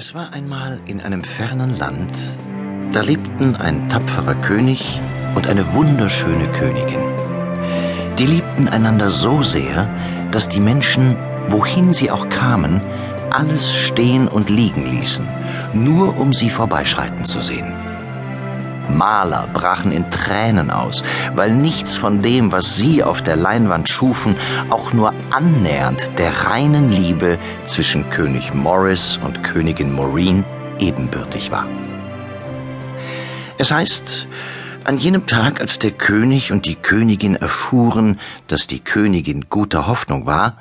Es war einmal in einem fernen Land, da lebten ein tapferer König und eine wunderschöne Königin. Die liebten einander so sehr, dass die Menschen, wohin sie auch kamen, alles stehen und liegen ließen, nur um sie vorbeischreiten zu sehen. Maler brachen in Tränen aus, weil nichts von dem, was sie auf der Leinwand schufen, auch nur annähernd der reinen Liebe zwischen König Morris und Königin Maureen ebenbürtig war. Es heißt, an jenem Tag, als der König und die Königin erfuhren, dass die Königin guter Hoffnung war,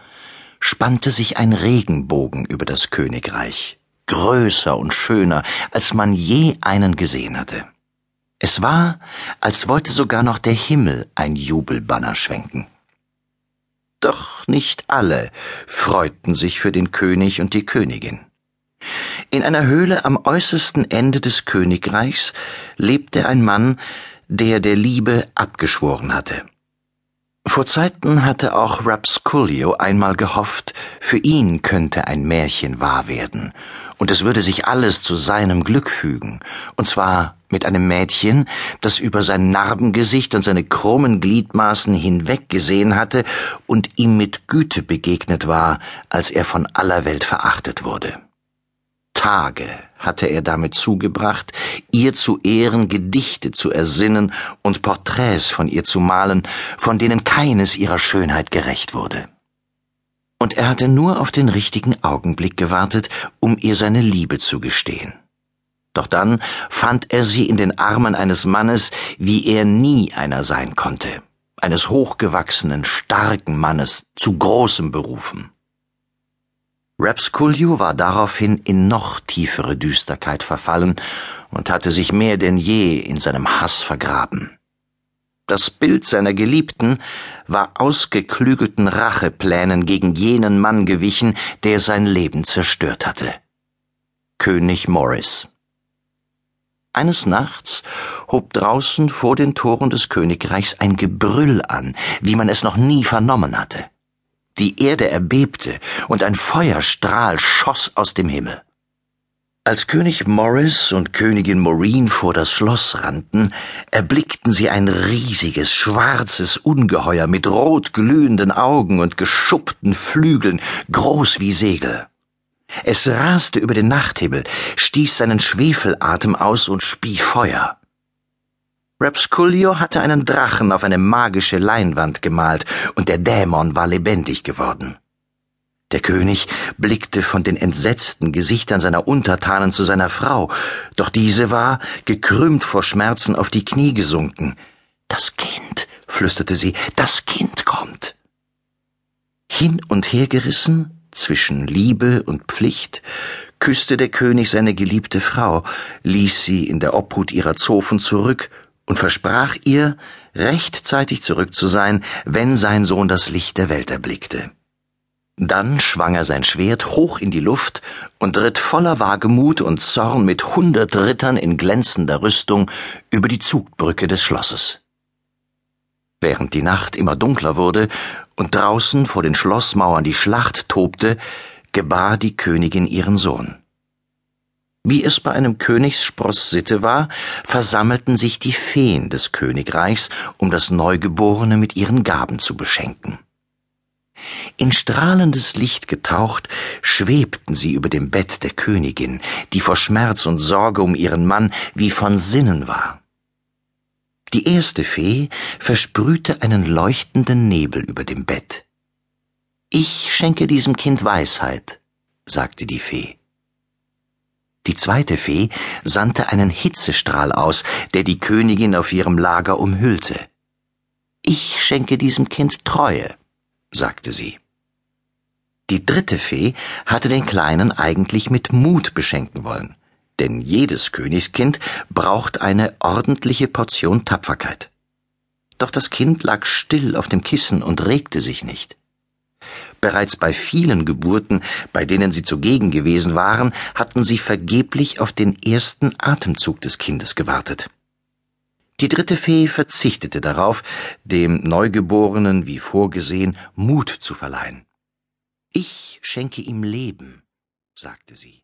spannte sich ein Regenbogen über das Königreich, größer und schöner, als man je einen gesehen hatte. Es war, als wollte sogar noch der Himmel ein Jubelbanner schwenken. Doch nicht alle freuten sich für den König und die Königin. In einer Höhle am äußersten Ende des Königreichs lebte ein Mann, der der Liebe abgeschworen hatte. Vor Zeiten hatte auch Rapsculio einmal gehofft, für ihn könnte ein Märchen wahr werden, und es würde sich alles zu seinem Glück fügen, und zwar mit einem Mädchen, das über sein Narbengesicht und seine krummen Gliedmaßen hinweggesehen hatte und ihm mit Güte begegnet war, als er von aller Welt verachtet wurde. Tage hatte er damit zugebracht, ihr zu Ehren Gedichte zu ersinnen und Porträts von ihr zu malen, von denen keines ihrer Schönheit gerecht wurde. Und er hatte nur auf den richtigen Augenblick gewartet, um ihr seine Liebe zu gestehen. Doch dann fand er sie in den Armen eines Mannes, wie er nie einer sein konnte, eines hochgewachsenen, starken Mannes, zu großem Berufen. Rapsculio war daraufhin in noch tiefere Düsterkeit verfallen und hatte sich mehr denn je in seinem Hass vergraben. Das Bild seiner Geliebten war ausgeklügelten Racheplänen gegen jenen Mann gewichen, der sein Leben zerstört hatte. König Morris. Eines Nachts hob draußen vor den Toren des Königreichs ein Gebrüll an, wie man es noch nie vernommen hatte. Die Erde erbebte und ein Feuerstrahl schoss aus dem Himmel. Als König Morris und Königin Maureen vor das Schloss rannten, erblickten sie ein riesiges, schwarzes Ungeheuer mit rot glühenden Augen und geschuppten Flügeln, groß wie Segel. Es raste über den Nachthimmel, stieß seinen Schwefelatem aus und spie Feuer. Rapsculio hatte einen Drachen auf eine magische Leinwand gemalt, und der Dämon war lebendig geworden. Der König blickte von den entsetzten Gesichtern seiner Untertanen zu seiner Frau, doch diese war, gekrümmt vor Schmerzen, auf die Knie gesunken. Das Kind, flüsterte sie, das Kind kommt. Hin und her gerissen, zwischen Liebe und Pflicht, küsste der König seine geliebte Frau, ließ sie in der Obhut ihrer Zofen zurück und versprach ihr, rechtzeitig zurück zu sein, wenn sein Sohn das Licht der Welt erblickte. Dann schwang er sein Schwert hoch in die Luft und ritt voller Wagemut und Zorn mit hundert Rittern in glänzender Rüstung über die Zugbrücke des Schlosses. Während die Nacht immer dunkler wurde und draußen vor den Schlossmauern die Schlacht tobte, gebar die Königin ihren Sohn. Wie es bei einem Königsspross Sitte war, versammelten sich die Feen des Königreichs, um das Neugeborene mit ihren Gaben zu beschenken. In strahlendes Licht getaucht, schwebten sie über dem Bett der Königin, die vor Schmerz und Sorge um ihren Mann wie von Sinnen war. Die erste Fee versprühte einen leuchtenden Nebel über dem Bett. Ich schenke diesem Kind Weisheit, sagte die Fee. Die zweite Fee sandte einen Hitzestrahl aus, der die Königin auf ihrem Lager umhüllte. Ich schenke diesem Kind Treue, sagte sie. Die dritte Fee hatte den Kleinen eigentlich mit Mut beschenken wollen, denn jedes Königskind braucht eine ordentliche Portion Tapferkeit. Doch das Kind lag still auf dem Kissen und regte sich nicht. Bereits bei vielen Geburten, bei denen sie zugegen gewesen waren, hatten sie vergeblich auf den ersten Atemzug des Kindes gewartet. Die dritte Fee verzichtete darauf, dem Neugeborenen, wie vorgesehen, Mut zu verleihen. Ich schenke ihm Leben, sagte sie.